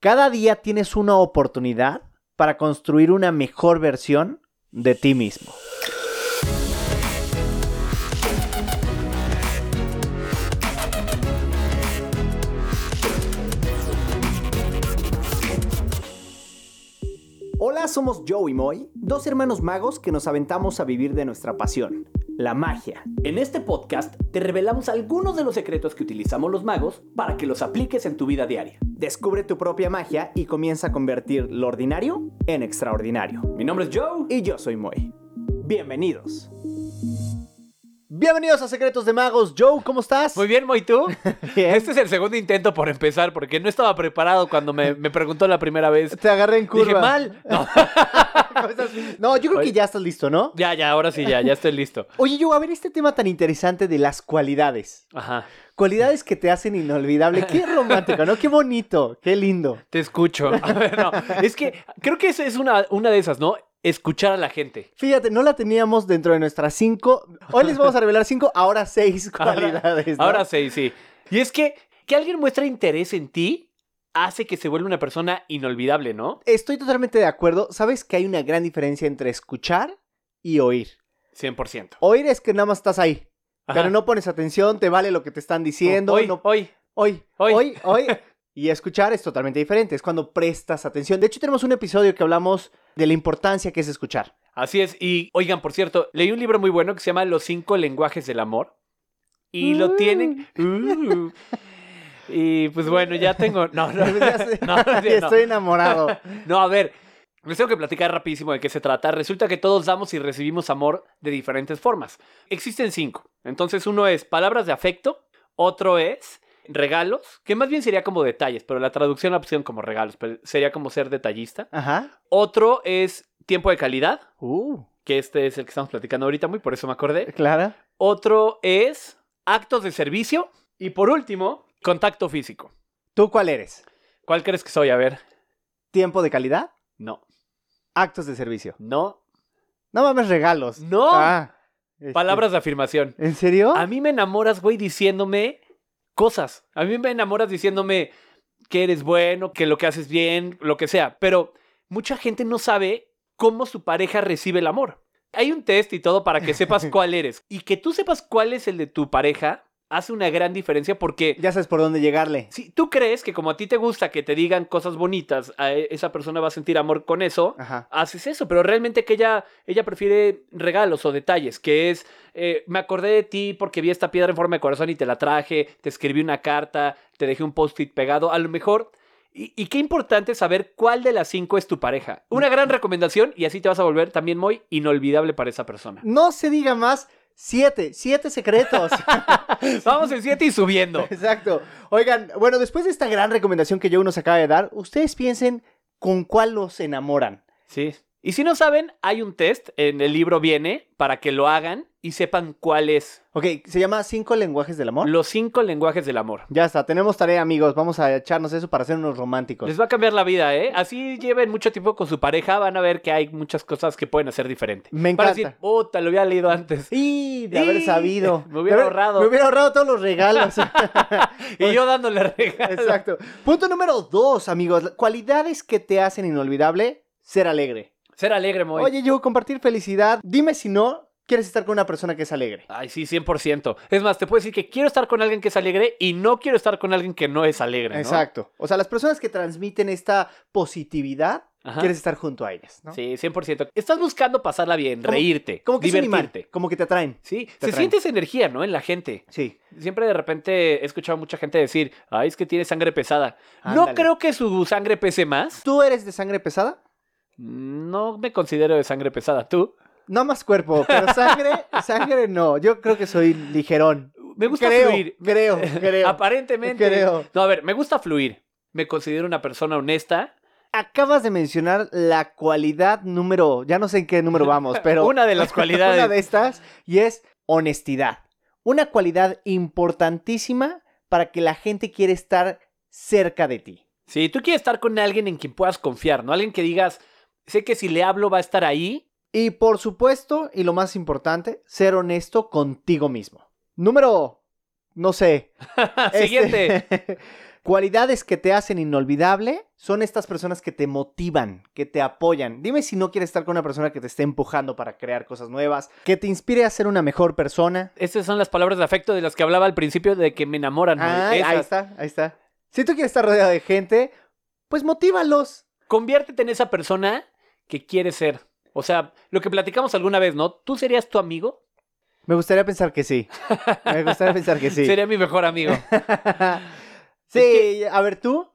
Cada día tienes una oportunidad para construir una mejor versión de ti mismo. Hola, somos Joe y Moy, dos hermanos magos que nos aventamos a vivir de nuestra pasión, la magia. En este podcast te revelamos algunos de los secretos que utilizamos los magos para que los apliques en tu vida diaria. Descubre tu propia magia y comienza a convertir lo ordinario en extraordinario. Mi nombre es Joe. Y yo soy Moy. Bienvenidos. Bienvenidos a Secretos de Magos. Joe, ¿cómo estás? Muy bien, Moy, ¿tú? Bien. Este es el segundo intento por empezar, porque no estaba preparado cuando me, me preguntó la primera vez. Te agarré en curva. Dije, mal. No. No, yo creo que ya estás listo, ¿no? Ya, ya, ahora sí, ya, ya estoy listo. Oye, Joe, a ver este tema tan interesante de las cualidades. Ajá. Cualidades que te hacen inolvidable. Qué romántico, ¿no? Qué bonito, qué lindo. Te escucho. A ver, no. Es que creo que esa es una, una de esas, ¿no? Escuchar a la gente. Fíjate, no la teníamos dentro de nuestras cinco. Hoy les vamos a revelar cinco, ahora seis cualidades. ¿no? Ahora sí, sí. Y es que que alguien muestre interés en ti hace que se vuelva una persona inolvidable, ¿no? Estoy totalmente de acuerdo. ¿Sabes que hay una gran diferencia entre escuchar y oír? 100%. Oír es que nada más estás ahí, Ajá. pero no pones atención, te vale lo que te están diciendo. Hoy, no- hoy. hoy, hoy. hoy, hoy. Y escuchar es totalmente diferente, es cuando prestas atención. De hecho, tenemos un episodio que hablamos de la importancia que es escuchar. Así es. Y oigan, por cierto, leí un libro muy bueno que se llama Los cinco lenguajes del amor. Y lo tienen. Uh. Y pues bueno, ya tengo. No, no. No. Estoy enamorado. No, a ver. Les tengo que platicar rapidísimo de qué se trata. Resulta que todos damos y recibimos amor de diferentes formas. Existen cinco. Entonces, uno es palabras de afecto, otro es regalos, que más bien sería como detalles, pero la traducción la pusieron como regalos, pero sería como ser detallista. Ajá. Otro es tiempo de calidad, Uh, que este es el que estamos platicando ahorita, muy por eso me acordé. Clara. Otro es actos de servicio. Y por último, contacto físico. ¿Tú cuál eres? ¿Cuál crees que soy? A ver. ¿Tiempo de calidad? No. Actos de servicio. No. No mames, regalos. No. Ah, este, Palabras de afirmación. ¿En serio? A mí me enamoras, güey, diciéndome cosas. A mí me enamoras diciéndome que eres bueno, que lo que haces bien, lo que sea. Pero mucha gente no sabe cómo su pareja recibe el amor. Hay un test y todo para que sepas cuál eres. Y que tú sepas cuál es el de tu pareja hace una gran diferencia porque Ya sabes por dónde llegarle. si tú crees que como a ti te gusta que te digan cosas bonitas, a e- esa persona va a sentir amor con eso, Ajá. haces eso, pero realmente que ella, ella prefiere regalos o detalles, que es, eh, me acordé de ti porque vi esta piedra en forma de corazón y te la traje, te escribí una carta, te dejé un post-it pegado, a lo mejor... Y, y qué importante saber cuál de las cinco es tu pareja. Una gran recomendación y así te vas a volver también muy inolvidable para esa persona. No se diga más. Siete, siete secretos. Vamos en siete y subiendo. Exacto. Oigan, bueno, después de esta gran recomendación que yo nos acaba de dar, ustedes piensen con cuál los enamoran. Sí. Y si no saben, hay un test, en el libro viene, para que lo hagan y sepan cuál es. Ok, se llama Cinco lenguajes del amor. Los cinco lenguajes del amor. Ya está, tenemos tarea, amigos. Vamos a echarnos eso para ser unos románticos. Les va a cambiar la vida, ¿eh? Así lleven mucho tiempo con su pareja, van a ver que hay muchas cosas que pueden hacer diferente. Me encanta. decir, puta, lo había leído antes. Y de haber sabido. me hubiera haber- ahorrado. Me hubiera ahorrado todos los regalos. Y yo dándole regalos. Exacto. Punto número dos, amigos. Cualidades que te hacen inolvidable, ser alegre. Ser alegre, Moy. Oye, yo compartir felicidad. Dime si no quieres estar con una persona que es alegre. Ay, sí, 100%. Es más, te puedo decir que quiero estar con alguien que es alegre y no quiero estar con alguien que no es alegre, ¿no? Exacto. O sea, las personas que transmiten esta positividad, Ajá. quieres estar junto a ellas, ¿no? Sí, 100%. Estás buscando pasarla bien, Como- reírte, Como que divertirte. como que te atraen. Sí, Te se atraen. siente esa energía, ¿no? En la gente. Sí. Siempre de repente he escuchado a mucha gente decir, ay, es que tiene sangre pesada. No creo que su sangre pese más. ¿Tú eres de sangre pesada? No me considero de sangre pesada. ¿Tú? No más cuerpo, pero sangre, sangre no. Yo creo que soy ligerón. Me gusta creo, fluir. Creo, creo. Aparentemente. Creo. No, a ver, me gusta fluir. Me considero una persona honesta. Acabas de mencionar la cualidad número, ya no sé en qué número vamos, pero Una de las cualidades. una de estas y es honestidad. Una cualidad importantísima para que la gente quiera estar cerca de ti. Sí, tú quieres estar con alguien en quien puedas confiar, ¿no? Alguien que digas, sé que si le hablo va a estar ahí. Y por supuesto, y lo más importante, ser honesto contigo mismo. Número, no sé. este, Siguiente. Cualidades que te hacen inolvidable son estas personas que te motivan, que te apoyan. Dime si no quieres estar con una persona que te esté empujando para crear cosas nuevas, que te inspire a ser una mejor persona. Estas son las palabras de afecto de las que hablaba al principio de que me enamoran. Ah, ahí Esas. está, ahí está. Si tú quieres estar rodeado de gente, pues motívalos. Conviértete en esa persona que quieres ser. O sea, lo que platicamos alguna vez, ¿no? ¿Tú serías tu amigo? Me gustaría pensar que sí. Me gustaría pensar que sí. Sería mi mejor amigo. sí, a ver tú.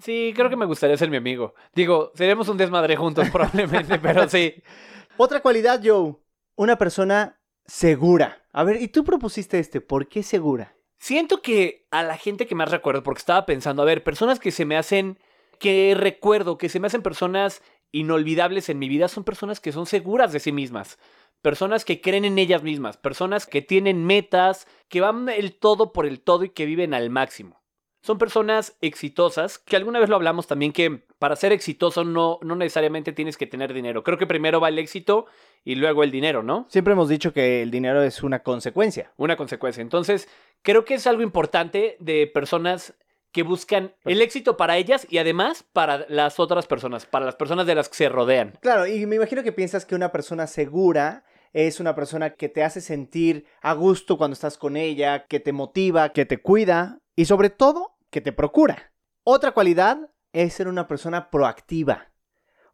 Sí, creo que me gustaría ser mi amigo. Digo, seríamos un desmadre juntos probablemente, pero sí. Otra cualidad, Joe. Una persona segura. A ver, y tú propusiste este. ¿Por qué segura? Siento que a la gente que más recuerdo, porque estaba pensando, a ver, personas que se me hacen, que recuerdo, que se me hacen personas inolvidables en mi vida, son personas que son seguras de sí mismas. Personas que creen en ellas mismas, personas que tienen metas, que van el todo por el todo y que viven al máximo. Son personas exitosas, que alguna vez lo hablamos también que para ser exitoso no, no necesariamente tienes que tener dinero. Creo que primero va el éxito y luego el dinero, ¿no? Siempre hemos dicho que el dinero es una consecuencia. Una consecuencia. Entonces, creo que es algo importante de personas que buscan el éxito para ellas y además para las otras personas, para las personas de las que se rodean. Claro, y me imagino que piensas que una persona segura es una persona que te hace sentir a gusto cuando estás con ella, que te motiva, que te cuida y sobre todo que te procura. Otra cualidad es ser una persona proactiva.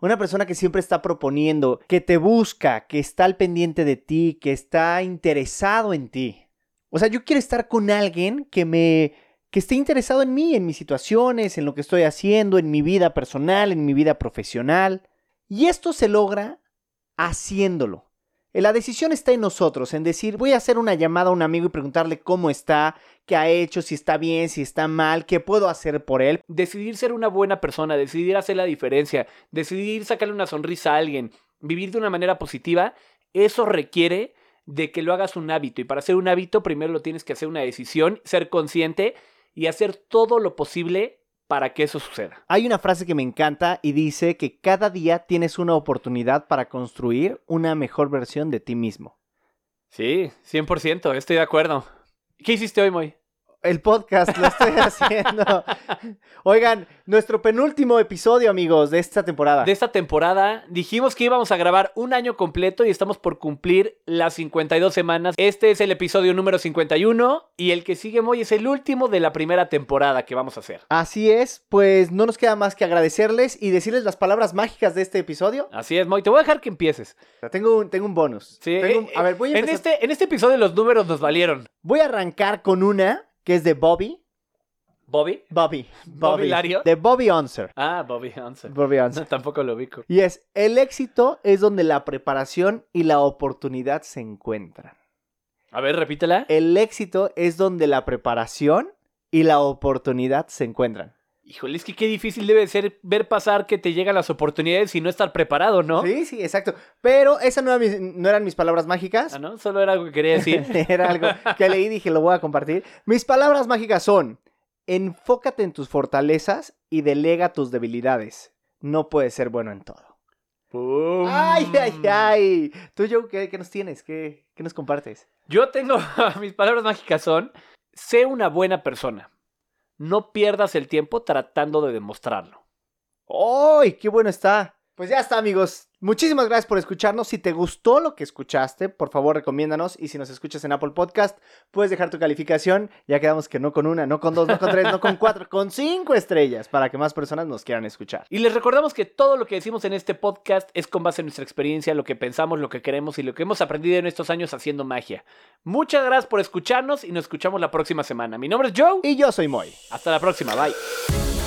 Una persona que siempre está proponiendo, que te busca, que está al pendiente de ti, que está interesado en ti. O sea, yo quiero estar con alguien que me que esté interesado en mí, en mis situaciones, en lo que estoy haciendo, en mi vida personal, en mi vida profesional. Y esto se logra haciéndolo. La decisión está en nosotros, en decir, voy a hacer una llamada a un amigo y preguntarle cómo está, qué ha hecho, si está bien, si está mal, qué puedo hacer por él. Decidir ser una buena persona, decidir hacer la diferencia, decidir sacarle una sonrisa a alguien, vivir de una manera positiva, eso requiere de que lo hagas un hábito. Y para hacer un hábito, primero lo tienes que hacer una decisión, ser consciente y hacer todo lo posible para que eso suceda. Hay una frase que me encanta y dice que cada día tienes una oportunidad para construir una mejor versión de ti mismo. Sí, 100%, estoy de acuerdo. ¿Qué hiciste hoy, Moy? El podcast lo estoy haciendo. Oigan, nuestro penúltimo episodio, amigos, de esta temporada. De esta temporada dijimos que íbamos a grabar un año completo y estamos por cumplir las 52 semanas. Este es el episodio número 51 y el que sigue, Moy, es el último de la primera temporada que vamos a hacer. Así es, pues no nos queda más que agradecerles y decirles las palabras mágicas de este episodio. Así es, Moy. Te voy a dejar que empieces. Tengo un, tengo un bonus. Sí, Tengo eh, a ver, voy a, en, empezar- este, en este episodio los números nos valieron. voy a arrancar con una que es de Bobby. ¿Bobby? Bobby. ¿Bobby Lario? De Bobby Unser. Ah, Bobby Hansen. Bobby Unser. No, tampoco lo ubico. Y es, el éxito es donde la preparación y la oportunidad se encuentran. A ver, repítela. El éxito es donde la preparación y la oportunidad se encuentran. Híjole, es que qué difícil debe ser ver pasar que te llegan las oportunidades y no estar preparado, ¿no? Sí, sí, exacto. Pero esas no, eran mis- no eran mis palabras mágicas. Ah, ¿no? Solo era algo que quería decir. Era algo que leí y dije, lo voy a compartir. Mis palabras mágicas son, enfócate en tus fortalezas y delega tus debilidades. No puedes ser bueno en todo. ¡Pum! Ay, ay, ay. Tú, Joe, ¿qué, qué nos tienes? ¿Qué, qué nos compartes? Yo tengo, mis palabras mágicas son, sé una buena persona. No pierdas el tiempo tratando de demostrarlo. ¡Ay, qué bueno está! Pues ya está, amigos. Muchísimas gracias por escucharnos. Si te gustó lo que escuchaste, por favor, recomiéndanos. Y si nos escuchas en Apple Podcast, puedes dejar tu calificación. Ya quedamos que no con una, no con dos, no con tres, no con cuatro, con cinco estrellas para que más personas nos quieran escuchar. Y les recordamos que todo lo que decimos en este podcast es con base en nuestra experiencia, lo que pensamos, lo que queremos y lo que hemos aprendido en estos años haciendo magia. Muchas gracias por escucharnos y nos escuchamos la próxima semana. Mi nombre es Joe. Y yo soy Moy. Hasta la próxima. Bye.